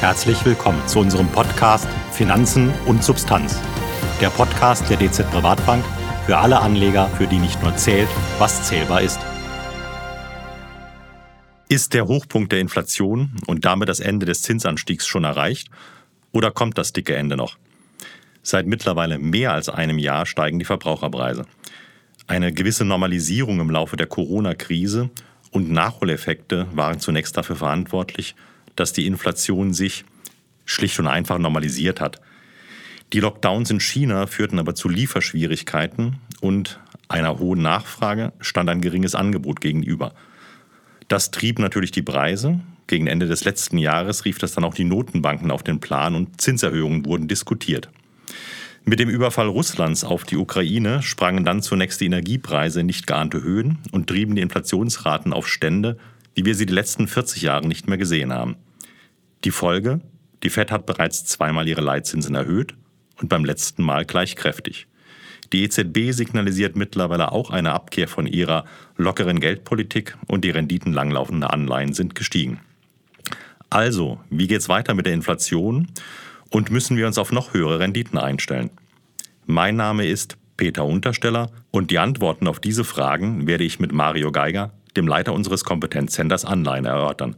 Herzlich willkommen zu unserem Podcast Finanzen und Substanz. Der Podcast der DZ Privatbank für alle Anleger, für die nicht nur zählt, was zählbar ist. Ist der Hochpunkt der Inflation und damit das Ende des Zinsanstiegs schon erreicht oder kommt das dicke Ende noch? Seit mittlerweile mehr als einem Jahr steigen die Verbraucherpreise. Eine gewisse Normalisierung im Laufe der Corona-Krise und Nachholeffekte waren zunächst dafür verantwortlich, dass die Inflation sich schlicht und einfach normalisiert hat. Die Lockdowns in China führten aber zu Lieferschwierigkeiten und einer hohen Nachfrage stand ein geringes Angebot gegenüber. Das trieb natürlich die Preise. Gegen Ende des letzten Jahres rief das dann auch die Notenbanken auf den Plan und Zinserhöhungen wurden diskutiert. Mit dem Überfall Russlands auf die Ukraine sprangen dann zunächst die Energiepreise in nicht geahnte Höhen und trieben die Inflationsraten auf Stände, wie wir sie die letzten 40 Jahre nicht mehr gesehen haben. Die Folge? Die Fed hat bereits zweimal ihre Leitzinsen erhöht und beim letzten Mal gleich kräftig. Die EZB signalisiert mittlerweile auch eine Abkehr von ihrer lockeren Geldpolitik und die Renditen langlaufender Anleihen sind gestiegen. Also, wie geht's weiter mit der Inflation und müssen wir uns auf noch höhere Renditen einstellen? Mein Name ist Peter Untersteller und die Antworten auf diese Fragen werde ich mit Mario Geiger, dem Leiter unseres Kompetenzcenters Anleihen, erörtern.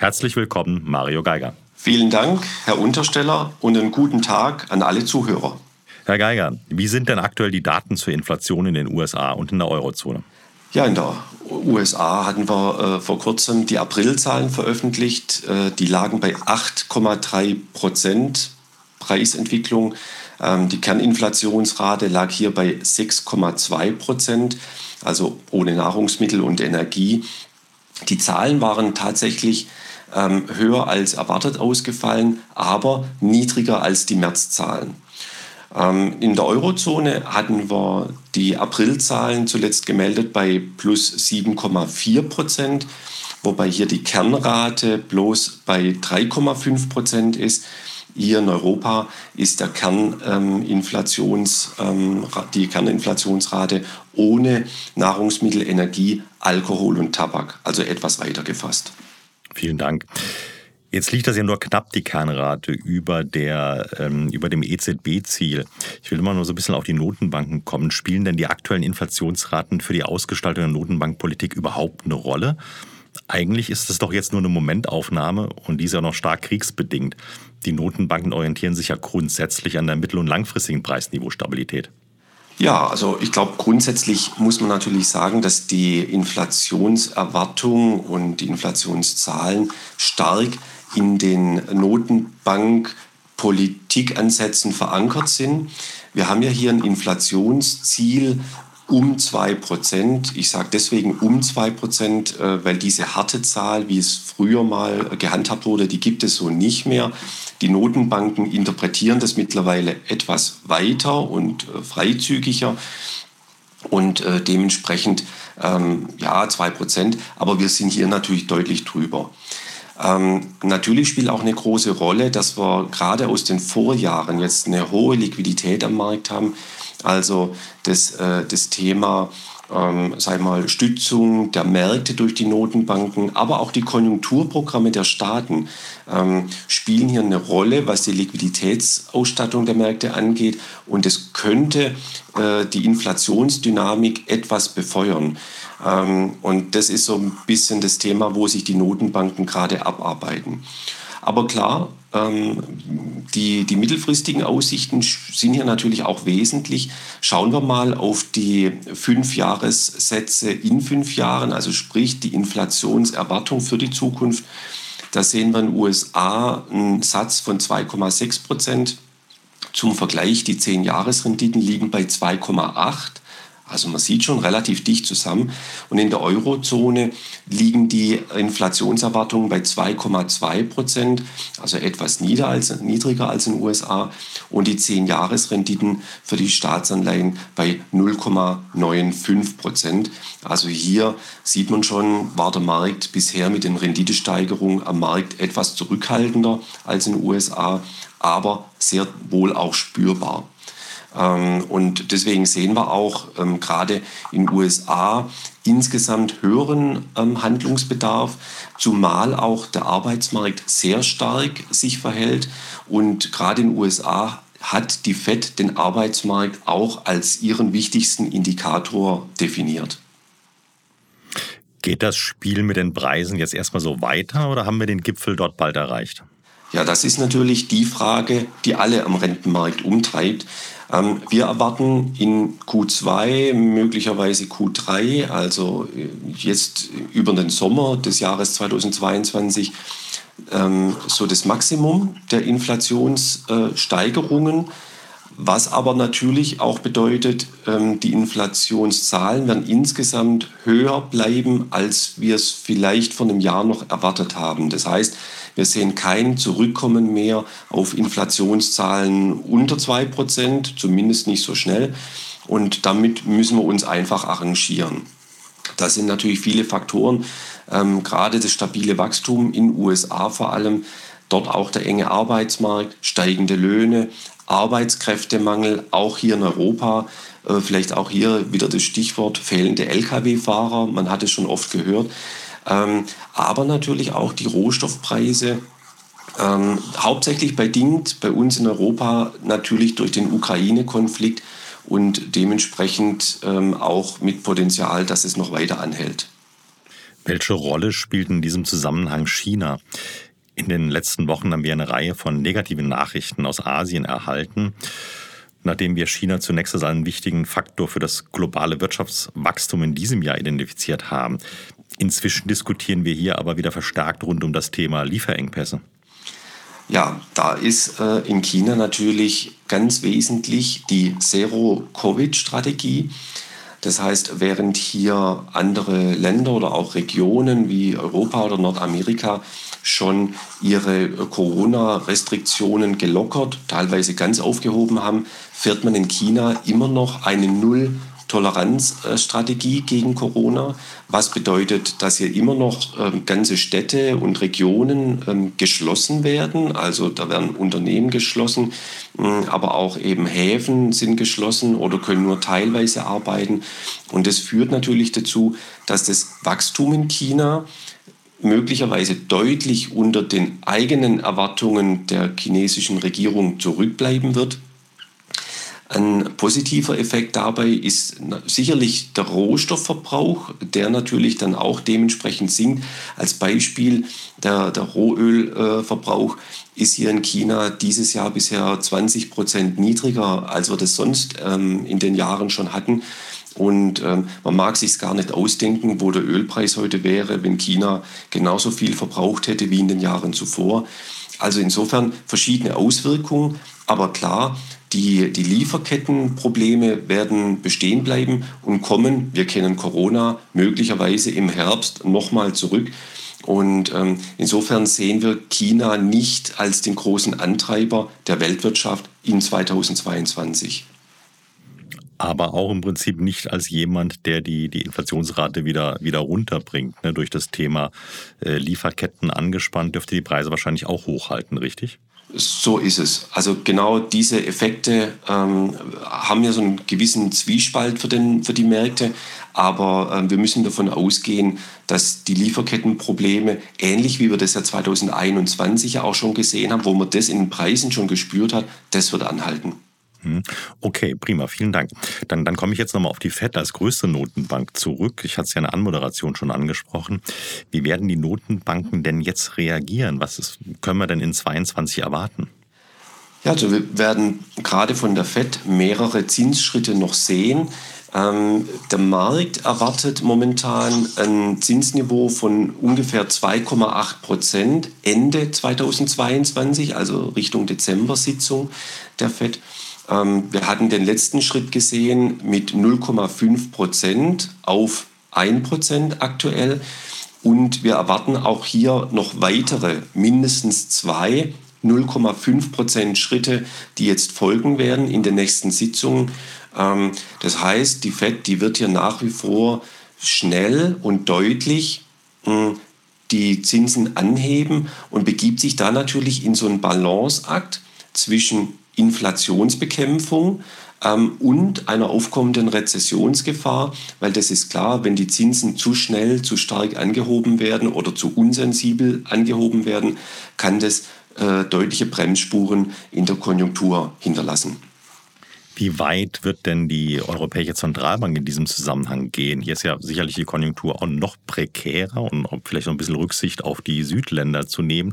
Herzlich willkommen, Mario Geiger. Vielen Dank, Herr Untersteller, und einen guten Tag an alle Zuhörer. Herr Geiger, wie sind denn aktuell die Daten zur Inflation in den USA und in der Eurozone? Ja, in der USA hatten wir äh, vor kurzem die Aprilzahlen veröffentlicht. Äh, die lagen bei 8,3 Prozent Preisentwicklung. Ähm, die Kerninflationsrate lag hier bei 6,2 Prozent, also ohne Nahrungsmittel und Energie. Die Zahlen waren tatsächlich ähm, höher als erwartet ausgefallen, aber niedriger als die Märzzahlen. Ähm, in der Eurozone hatten wir die Aprilzahlen zuletzt gemeldet bei plus 7,4 Prozent, wobei hier die Kernrate bloß bei 3,5 Prozent ist. Hier in Europa ist der Kerninflations, ähm, die Kerninflationsrate ohne Nahrungsmittel, Energie, Alkohol und Tabak, also etwas weiter gefasst. Vielen Dank. Jetzt liegt das ja nur knapp die Kernrate über, der, ähm, über dem EZB-Ziel. Ich will immer nur so ein bisschen auf die Notenbanken kommen. Spielen denn die aktuellen Inflationsraten für die Ausgestaltung der Notenbankpolitik überhaupt eine Rolle? Eigentlich ist es doch jetzt nur eine Momentaufnahme und die ist ja noch stark kriegsbedingt. Die Notenbanken orientieren sich ja grundsätzlich an der mittel- und langfristigen Preisniveaustabilität. Ja, also ich glaube, grundsätzlich muss man natürlich sagen, dass die Inflationserwartung und die Inflationszahlen stark in den Notenbankpolitikansätzen verankert sind. Wir haben ja hier ein Inflationsziel um 2 Prozent. Ich sage deswegen um 2 Prozent, äh, weil diese harte Zahl, wie es früher mal gehandhabt wurde, die gibt es so nicht mehr. Die Notenbanken interpretieren das mittlerweile etwas weiter und äh, freizügiger und äh, dementsprechend ähm, ja 2 Prozent, aber wir sind hier natürlich deutlich drüber. Ähm, natürlich spielt auch eine große Rolle, dass wir gerade aus den Vorjahren jetzt eine hohe Liquidität am Markt haben. Also das, äh, das Thema ähm, sei mal, Stützung der Märkte durch die Notenbanken, aber auch die Konjunkturprogramme der Staaten ähm, spielen hier eine Rolle, was die Liquiditätsausstattung der Märkte angeht. Und es könnte äh, die Inflationsdynamik etwas befeuern. Ähm, und das ist so ein bisschen das Thema, wo sich die Notenbanken gerade abarbeiten. Aber klar, ähm, die, die mittelfristigen Aussichten sind hier natürlich auch wesentlich. Schauen wir mal auf die Fünfjahressätze in fünf Jahren, also sprich die Inflationserwartung für die Zukunft. Da sehen wir in den USA einen Satz von 2,6 Prozent. Zum Vergleich, die 10-Jahres-Renditen liegen bei 2,8. Also man sieht schon relativ dicht zusammen. Und in der Eurozone liegen die Inflationserwartungen bei 2,2 Prozent, also etwas niedriger als, niedriger als in den USA. Und die 10-Jahres-Renditen für die Staatsanleihen bei 0,95 Prozent. Also hier sieht man schon, war der Markt bisher mit den Renditesteigerungen am Markt etwas zurückhaltender als in den USA, aber sehr wohl auch spürbar. Ähm, und deswegen sehen wir auch ähm, gerade in den USA insgesamt höheren ähm, Handlungsbedarf, zumal auch der Arbeitsmarkt sehr stark sich verhält. Und gerade in den USA hat die FED den Arbeitsmarkt auch als ihren wichtigsten Indikator definiert. Geht das Spiel mit den Preisen jetzt erstmal so weiter oder haben wir den Gipfel dort bald erreicht? Ja, das ist natürlich die Frage, die alle am Rentenmarkt umtreibt. Ähm, wir erwarten in Q2, möglicherweise Q3, also äh, jetzt über den Sommer des Jahres 2022, ähm, so das Maximum der Inflationssteigerungen. Was aber natürlich auch bedeutet, ähm, die Inflationszahlen werden insgesamt höher bleiben, als wir es vielleicht vor einem Jahr noch erwartet haben. Das heißt, wir sehen kein Zurückkommen mehr auf Inflationszahlen unter 2%, zumindest nicht so schnell. Und damit müssen wir uns einfach arrangieren. Das sind natürlich viele Faktoren, ähm, gerade das stabile Wachstum in USA vor allem, dort auch der enge Arbeitsmarkt, steigende Löhne, Arbeitskräftemangel, auch hier in Europa. Äh, vielleicht auch hier wieder das Stichwort fehlende Lkw-Fahrer. Man hat es schon oft gehört. Ähm, aber natürlich auch die Rohstoffpreise. Ähm, hauptsächlich bedingt bei uns in Europa natürlich durch den Ukraine-Konflikt und dementsprechend ähm, auch mit Potenzial, dass es noch weiter anhält. Welche Rolle spielt in diesem Zusammenhang China? In den letzten Wochen haben wir eine Reihe von negativen Nachrichten aus Asien erhalten, nachdem wir China zunächst als einen wichtigen Faktor für das globale Wirtschaftswachstum in diesem Jahr identifiziert haben. Inzwischen diskutieren wir hier aber wieder verstärkt rund um das Thema Lieferengpässe. Ja, da ist äh, in China natürlich ganz wesentlich die Zero-Covid-Strategie. Das heißt, während hier andere Länder oder auch Regionen wie Europa oder Nordamerika schon ihre Corona-Restriktionen gelockert, teilweise ganz aufgehoben haben, fährt man in China immer noch eine Null- Toleranzstrategie gegen Corona, was bedeutet, dass hier immer noch ähm, ganze Städte und Regionen ähm, geschlossen werden. Also da werden Unternehmen geschlossen, aber auch eben Häfen sind geschlossen oder können nur teilweise arbeiten. Und das führt natürlich dazu, dass das Wachstum in China möglicherweise deutlich unter den eigenen Erwartungen der chinesischen Regierung zurückbleiben wird. Ein positiver Effekt dabei ist sicherlich der Rohstoffverbrauch, der natürlich dann auch dementsprechend sinkt. Als Beispiel der, der Rohölverbrauch ist hier in China dieses Jahr bisher 20 Prozent niedriger, als wir das sonst ähm, in den Jahren schon hatten. Und ähm, man mag sich gar nicht ausdenken, wo der Ölpreis heute wäre, wenn China genauso viel verbraucht hätte wie in den Jahren zuvor. Also insofern verschiedene Auswirkungen, aber klar, die, die Lieferkettenprobleme werden bestehen bleiben und kommen, wir kennen Corona, möglicherweise im Herbst nochmal zurück. Und ähm, insofern sehen wir China nicht als den großen Antreiber der Weltwirtschaft in 2022 aber auch im Prinzip nicht als jemand, der die, die Inflationsrate wieder, wieder runterbringt. Ne? Durch das Thema äh, Lieferketten angespannt dürfte die Preise wahrscheinlich auch hochhalten, richtig? So ist es. Also genau diese Effekte ähm, haben ja so einen gewissen Zwiespalt für, den, für die Märkte, aber ähm, wir müssen davon ausgehen, dass die Lieferkettenprobleme, ähnlich wie wir das ja 2021 ja auch schon gesehen haben, wo man das in den Preisen schon gespürt hat, das wird anhalten. Hm. Okay, prima, vielen Dank. Dann, dann komme ich jetzt nochmal auf die FED als größte Notenbank zurück. Ich hatte es ja in der Anmoderation schon angesprochen. Wie werden die Notenbanken denn jetzt reagieren? Was ist, können wir denn in 22 erwarten? Ja, also wir werden gerade von der FED mehrere Zinsschritte noch sehen. Ähm, der Markt erwartet momentan ein Zinsniveau von ungefähr 2,8 Prozent Ende 2022, also Richtung Dezember-Sitzung der FED. Ähm, wir hatten den letzten Schritt gesehen mit 0,5 Prozent auf 1 Prozent aktuell. Und wir erwarten auch hier noch weitere, mindestens zwei 0,5 Prozent Schritte, die jetzt folgen werden in den nächsten Sitzungen. Ähm, das heißt, die FED, die wird hier nach wie vor schnell und deutlich hm, die Zinsen anheben und begibt sich da natürlich in so einen Balanceakt zwischen Inflationsbekämpfung, ähm, und einer aufkommenden Rezessionsgefahr, weil das ist klar, wenn die Zinsen zu schnell, zu stark angehoben werden oder zu unsensibel angehoben werden, kann das äh, deutliche Bremsspuren in der Konjunktur hinterlassen. Wie weit wird denn die Europäische Zentralbank in diesem Zusammenhang gehen? Hier ist ja sicherlich die Konjunktur auch noch prekärer und vielleicht noch ein bisschen Rücksicht auf die Südländer zu nehmen.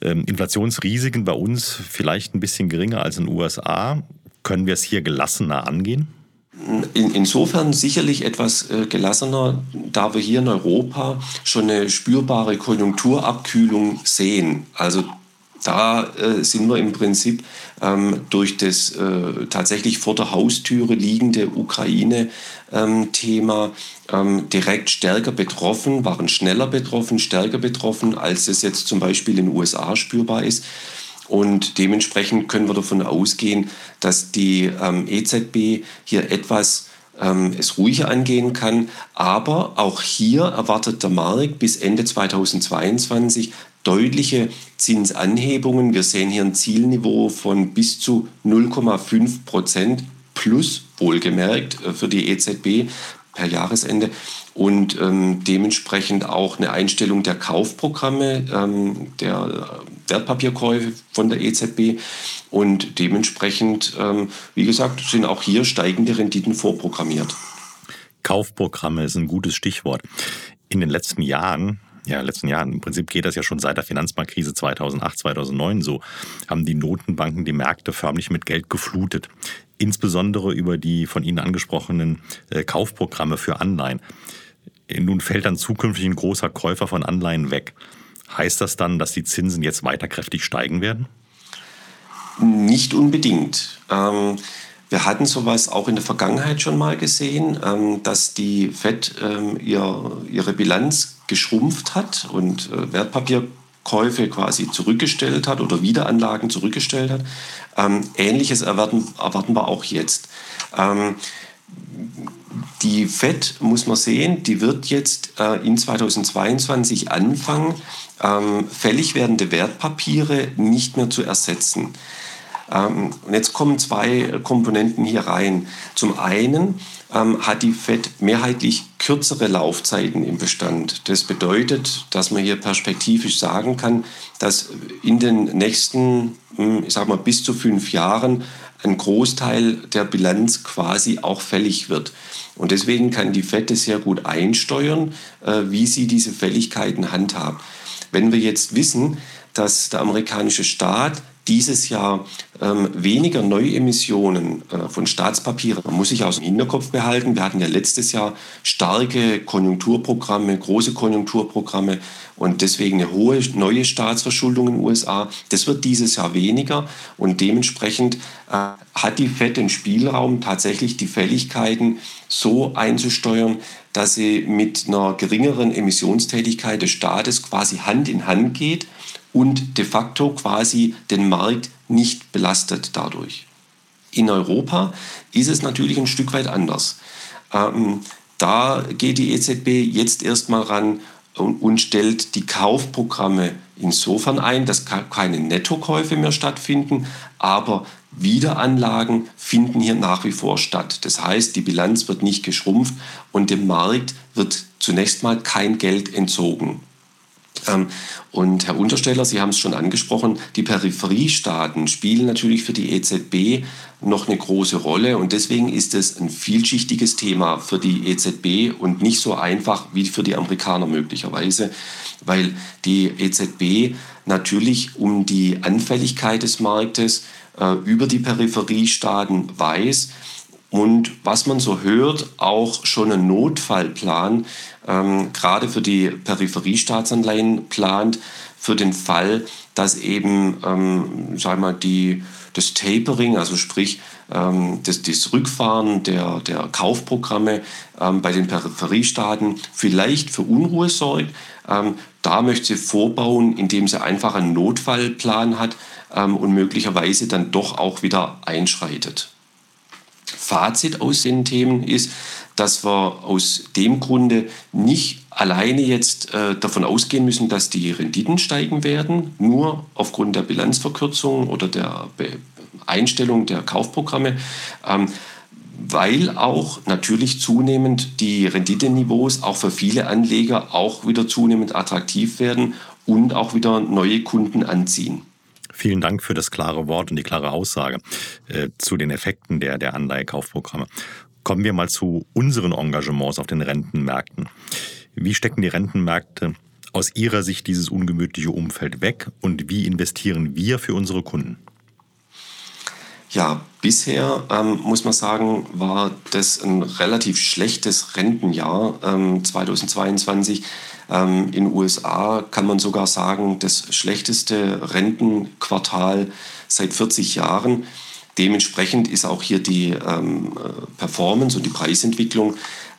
Ähm, Inflationsrisiken bei uns vielleicht ein bisschen geringer als in den USA. Können wir es hier gelassener angehen? In, insofern sicherlich etwas äh, gelassener, da wir hier in Europa schon eine spürbare Konjunkturabkühlung sehen. Also da äh, sind wir im Prinzip ähm, durch das äh, tatsächlich vor der Haustüre liegende Ukraine-Thema ähm, direkt stärker betroffen, waren schneller betroffen, stärker betroffen, als es jetzt zum Beispiel in den USA spürbar ist. Und dementsprechend können wir davon ausgehen, dass die ähm, EZB hier etwas ähm, es ruhiger angehen kann. Aber auch hier erwartet der Markt bis Ende 2022 deutliche Zinsanhebungen. Wir sehen hier ein Zielniveau von bis zu 0,5 Prozent plus, wohlgemerkt, äh, für die EZB per Jahresende und ähm, dementsprechend auch eine Einstellung der Kaufprogramme, ähm, der Wertpapierkäufe von der EZB und dementsprechend, ähm, wie gesagt, sind auch hier steigende Renditen vorprogrammiert. Kaufprogramme ist ein gutes Stichwort. In den letzten Jahren ja, letzten Jahren, im Prinzip geht das ja schon seit der Finanzmarktkrise 2008, 2009 so, haben die Notenbanken die Märkte förmlich mit Geld geflutet. Insbesondere über die von Ihnen angesprochenen äh, Kaufprogramme für Anleihen. Nun fällt dann zukünftig ein großer Käufer von Anleihen weg. Heißt das dann, dass die Zinsen jetzt weiter kräftig steigen werden? Nicht unbedingt. Ähm, wir hatten sowas auch in der Vergangenheit schon mal gesehen, ähm, dass die FED ähm, ihr, ihre Bilanz geschrumpft hat und äh, Wertpapierkäufe quasi zurückgestellt hat oder Wiederanlagen zurückgestellt hat. Ähm, Ähnliches erwarten, erwarten wir auch jetzt. Ähm, die FED, muss man sehen, die wird jetzt äh, in 2022 anfangen, ähm, fällig werdende Wertpapiere nicht mehr zu ersetzen. Ähm, und jetzt kommen zwei Komponenten hier rein. Zum einen ähm, hat die FED mehrheitlich kürzere Laufzeiten im Bestand. Das bedeutet, dass man hier perspektivisch sagen kann, dass in den nächsten, hm, ich sag mal, bis zu fünf Jahren ein Großteil der Bilanz quasi auch fällig wird. Und deswegen kann die FED sehr gut einsteuern, äh, wie sie diese Fälligkeiten handhabt. Wenn wir jetzt wissen, dass der amerikanische Staat dieses Jahr ähm, weniger Neuemissionen äh, von Staatspapieren. Man muss sich aus dem Hinterkopf behalten. Wir hatten ja letztes Jahr starke Konjunkturprogramme, große Konjunkturprogramme und deswegen eine hohe neue Staatsverschuldung in den USA. Das wird dieses Jahr weniger und dementsprechend äh, hat die FED den Spielraum, tatsächlich die Fälligkeiten so einzusteuern, dass sie mit einer geringeren Emissionstätigkeit des Staates quasi Hand in Hand geht und de facto quasi den Markt nicht belastet dadurch. In Europa ist es natürlich ein Stück weit anders. Ähm, da geht die EZB jetzt erstmal ran und, und stellt die Kaufprogramme insofern ein, dass keine Nettokäufe mehr stattfinden, aber Wiederanlagen finden hier nach wie vor statt. Das heißt, die Bilanz wird nicht geschrumpft und dem Markt wird zunächst mal kein Geld entzogen. Ähm, und Herr Untersteller, Sie haben es schon angesprochen, die Peripheriestaaten spielen natürlich für die EZB noch eine große Rolle. Und deswegen ist es ein vielschichtiges Thema für die EZB und nicht so einfach wie für die Amerikaner möglicherweise, weil die EZB natürlich um die Anfälligkeit des Marktes äh, über die Peripheriestaaten weiß und was man so hört, auch schon einen Notfallplan, ähm, gerade für die Peripheriestaatsanleihen plant, für den Fall, dass eben, ähm, sagen wir mal, die, das Tapering, also sprich ähm, das, das Rückfahren der, der Kaufprogramme ähm, bei den Peripheriestaaten vielleicht für Unruhe sorgt. Ähm, da möchte sie vorbauen, indem sie einfach einen Notfallplan hat ähm, und möglicherweise dann doch auch wieder einschreitet. Fazit aus den Themen ist, dass wir aus dem Grunde nicht alleine jetzt äh, davon ausgehen müssen, dass die Renditen steigen werden, nur aufgrund der Bilanzverkürzung oder der Be Einstellung der Kaufprogramme. Ähm, weil auch natürlich zunehmend die Renditeniveaus auch für viele Anleger auch wieder zunehmend attraktiv werden und auch wieder neue Kunden anziehen. Vielen Dank für das klare Wort und die klare Aussage äh, zu den Effekten der, der Anleihekaufprogramme. Kommen wir mal zu unseren Engagements auf den Rentenmärkten. Wie stecken die Rentenmärkte aus Ihrer Sicht dieses ungemütliche Umfeld weg und wie investieren wir für unsere Kunden? Ja, bisher ähm, muss man sagen, war das ein relativ schlechtes Rentenjahr ähm, 2022. Ähm, in den USA kann man sogar sagen, das schlechteste Rentenquartal seit 40 Jahren. Dementsprechend ist auch hier die ähm, Performance und die Preisentwicklung.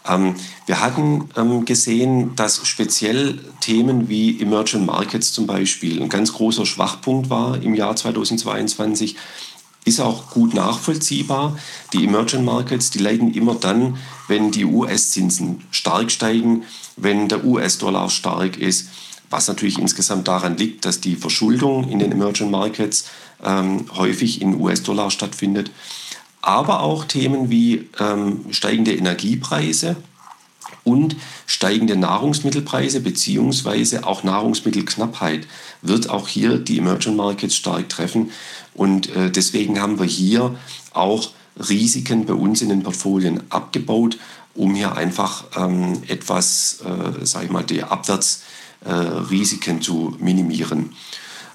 Ähm, wir hatten ähm, gesehen, dass speziell Themen wie Emerging Markets zum Beispiel ein ganz großer Schwachpunkt war im Jahr 2022 ist auch gut nachvollziehbar. Die Emerging Markets, die leiden immer dann, wenn die US-Zinsen stark steigen, wenn der US-Dollar stark ist, was natürlich insgesamt daran liegt, dass die Verschuldung in den Emerging Markets ähm, häufig in US-Dollar stattfindet. Aber auch Themen wie ähm, steigende Energiepreise und steigende Nahrungsmittelpreise beziehungsweise auch Nahrungsmittelknappheit wird auch hier die Emerging Markets stark treffen. Und äh, deswegen haben wir hier auch Risiken bei uns in den Portfolien abgebaut, um hier einfach ähm, etwas, äh, sage ich mal, die Abwärtsrisiken äh, zu minimieren.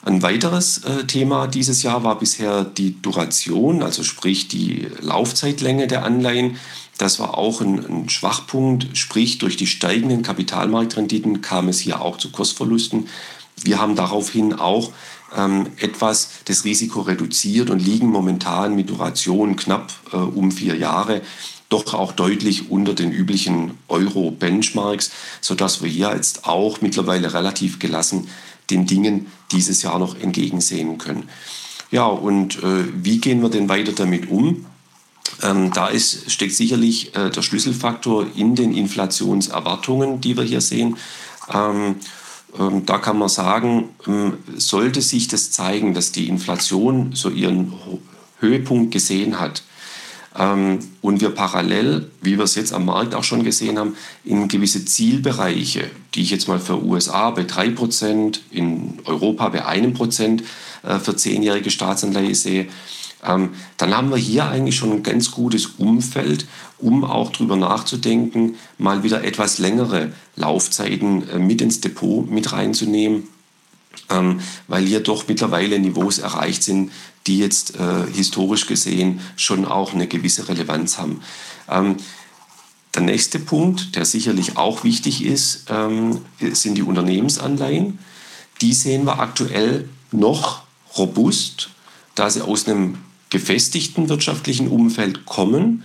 Ein weiteres äh, Thema dieses Jahr war bisher die Duration, also sprich die Laufzeitlänge der Anleihen. Das war auch ein, ein, Schwachpunkt, sprich durch die steigenden Kapitalmarktrenditen kam es hier auch zu Kursverlusten. Wir haben daraufhin auch ähm, etwas das Risiko reduziert und liegen momentan mit Duration knapp äh, um vier Jahre doch auch deutlich unter den üblichen Euro-Benchmarks, sodass wir hier jetzt auch mittlerweile relativ gelassen den Dingen dieses Jahr noch entgegensehen können. Ja, und äh, wie gehen wir denn weiter damit um? Ähm, da ist, steckt sicherlich äh, der Schlüsselfaktor in den Inflationserwartungen, die wir hier sehen. Ähm, ähm, da kann man sagen, ähm, sollte sich das zeigen, dass die Inflation so ihren Höhepunkt gesehen hat, und wir parallel, wie wir es jetzt am Markt auch schon gesehen haben, in gewisse Zielbereiche, die ich jetzt mal für USA bei 3%, in Europa bei 1% äh, für zehnjährige Staatsanleihe sehe, ähm, dann haben wir hier eigentlich schon ein ganz gutes Umfeld, um auch darüber nachzudenken, mal wieder etwas längere Laufzeiten äh, mit ins Depot mit reinzunehmen, ähm, weil hier doch mittlerweile Niveaus erreicht sind, die jetzt äh, historisch gesehen schon auch eine gewisse Relevanz haben. Ähm, der nächste Punkt, der sicherlich auch wichtig ist, ähm, sind die Unternehmensanleihen. Die sehen wir aktuell noch robust, da sie aus einem gefestigten wirtschaftlichen Umfeld kommen,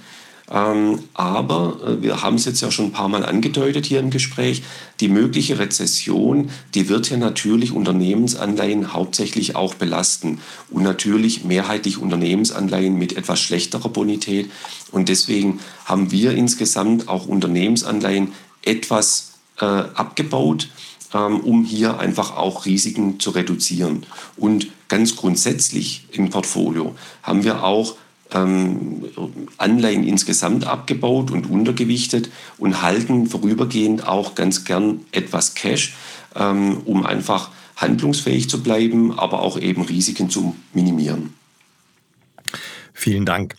ähm, aber äh, wir haben es jetzt ja schon ein paar Mal angedeutet hier im Gespräch, die mögliche Rezession, die wird ja natürlich Unternehmensanleihen hauptsächlich auch belasten und natürlich mehrheitlich Unternehmensanleihen mit etwas schlechterer Bonität. Und deswegen haben wir insgesamt auch Unternehmensanleihen etwas äh, abgebaut ähm, um hier einfach auch Risiken zu reduzieren. Und ganz grundsätzlich im Portfolio haben wir auch ähm, Anleihen insgesamt abgebaut und untergewichtet und halten vorübergehend auch ganz gern etwas Cash, ähm, um einfach handlungsfähig zu bleiben, aber auch eben Risiken zu minimieren. Vielen Dank.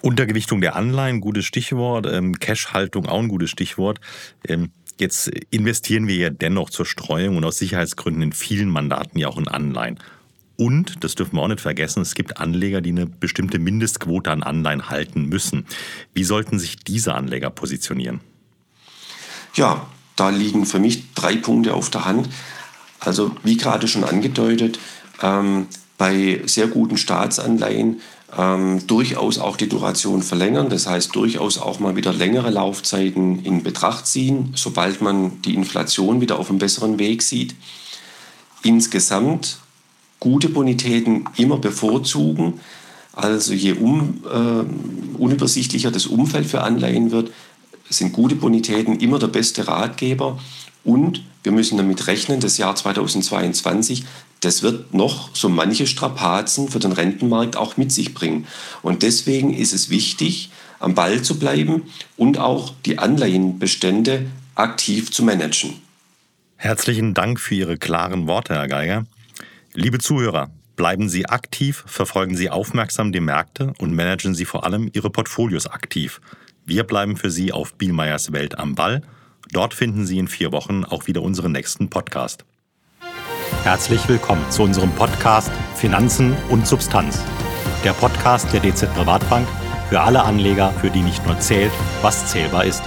Untergewichtung der Anleihen, gutes Stichwort. Ähm, Cash-Haltung auch ein gutes Stichwort. Ähm, jetzt investieren wir ja dennoch zur Streuung und aus Sicherheitsgründen in vielen Mandaten ja auch in Anleihen. Und, das dürfen wir auch nicht vergessen, es gibt Anleger, die eine bestimmte Mindestquote an Anleihen halten müssen. Wie sollten sich diese Anleger positionieren? Ja, da liegen für mich drei Punkte auf der Hand. Also wie gerade schon angedeutet, ähm, bei sehr guten Staatsanleihen ähm, durchaus auch die Duration verlängern. Das heißt, durchaus auch mal wieder längere Laufzeiten in Betracht ziehen, sobald man die Inflation wieder auf einem besseren Weg sieht. Insgesamt gute Bonitäten immer bevorzugen. Also je um, äh, unübersichtlicher das Umfeld für Anleihen wird, sind gute Bonitäten immer der beste Ratgeber. Und wir müssen damit rechnen, das Jahr 2022, das wird noch so manche Strapazen für den Rentenmarkt auch mit sich bringen. Und deswegen ist es wichtig, am Ball zu bleiben und auch die Anleihenbestände aktiv zu managen. Herzlichen Dank für Ihre klaren Worte, Herr Geiger. Liebe Zuhörer, bleiben Sie aktiv, verfolgen Sie aufmerksam die Märkte und managen Sie vor allem Ihre Portfolios aktiv. Wir bleiben für Sie auf Bielmeyers Welt am Ball. Dort finden Sie in vier Wochen auch wieder unseren nächsten Podcast. Herzlich willkommen zu unserem Podcast Finanzen und Substanz. Der Podcast der DZ Privatbank für alle Anleger, für die nicht nur zählt, was zählbar ist.